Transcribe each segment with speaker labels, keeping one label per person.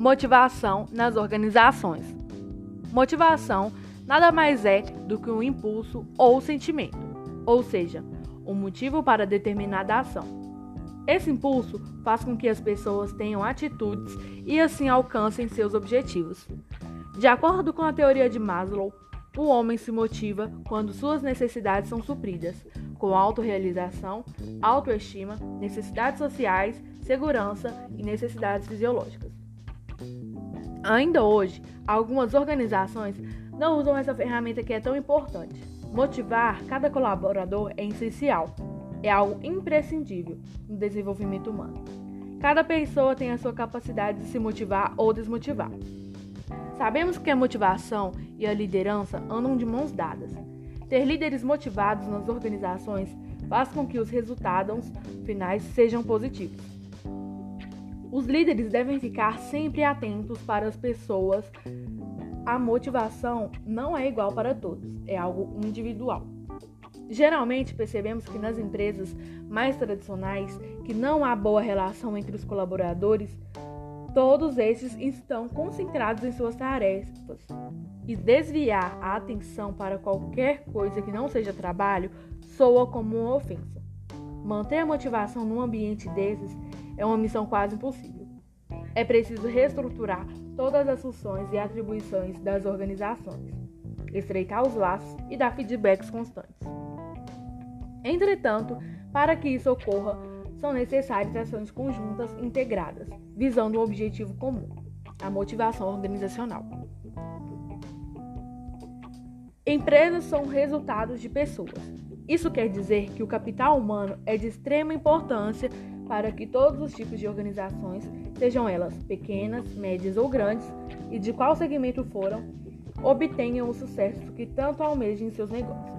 Speaker 1: Motivação nas organizações. Motivação nada mais é do que um impulso ou sentimento, ou seja, um motivo para determinada ação. Esse impulso faz com que as pessoas tenham atitudes e assim alcancem seus objetivos. De acordo com a teoria de Maslow, o homem se motiva quando suas necessidades são supridas, com autorrealização, autoestima, necessidades sociais, segurança e necessidades fisiológicas. Ainda hoje, algumas organizações não usam essa ferramenta que é tão importante. Motivar cada colaborador é essencial, é algo imprescindível no desenvolvimento humano. Cada pessoa tem a sua capacidade de se motivar ou desmotivar. Sabemos que a motivação e a liderança andam de mãos dadas. Ter líderes motivados nas organizações faz com que os resultados finais sejam positivos. Os líderes devem ficar sempre atentos para as pessoas. A motivação não é igual para todos, é algo individual. Geralmente percebemos que nas empresas mais tradicionais, que não há boa relação entre os colaboradores, todos esses estão concentrados em suas tarefas. E desviar a atenção para qualquer coisa que não seja trabalho soa como uma ofensa. Manter a motivação num ambiente desses é uma missão quase impossível. É preciso reestruturar todas as funções e atribuições das organizações, estreitar os laços e dar feedbacks constantes. Entretanto, para que isso ocorra, são necessárias ações conjuntas integradas, visando um objetivo comum, a motivação organizacional. Empresas são resultados de pessoas. Isso quer dizer que o capital humano é de extrema importância para que todos os tipos de organizações, sejam elas pequenas, médias ou grandes, e de qual segmento foram, obtenham o sucesso que tanto almejam em seus negócios.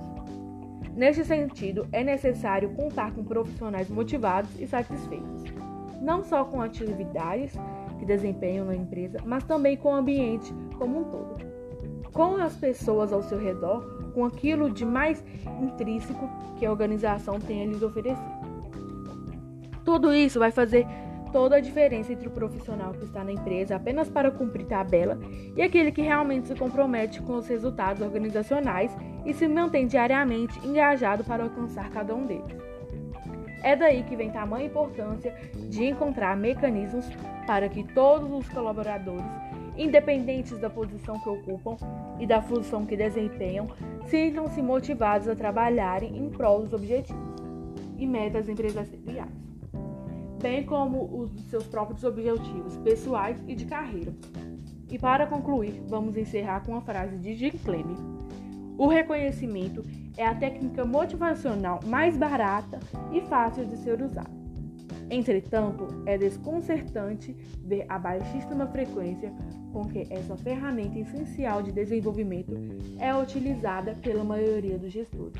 Speaker 1: Neste sentido, é necessário contar com profissionais motivados e satisfeitos, não só com atividades que desempenham na empresa, mas também com o ambiente como um todo. Com as pessoas ao seu redor, com aquilo de mais intrínseco que a organização tem a lhes oferecer. Tudo isso vai fazer toda a diferença entre o profissional que está na empresa apenas para cumprir tabela e aquele que realmente se compromete com os resultados organizacionais e se mantém diariamente engajado para alcançar cada um deles. É daí que vem tamanha importância de encontrar mecanismos para que todos os colaboradores, independentes da posição que ocupam e da função que desempenham, sintam-se motivados a trabalharem em prol dos objetivos e metas empresariais bem como os seus próprios objetivos pessoais e de carreira. E para concluir, vamos encerrar com a frase de Jim Clem. O reconhecimento é a técnica motivacional mais barata e fácil de ser usada. Entretanto, é desconcertante ver a baixíssima frequência com que essa ferramenta essencial de desenvolvimento é utilizada pela maioria dos gestores.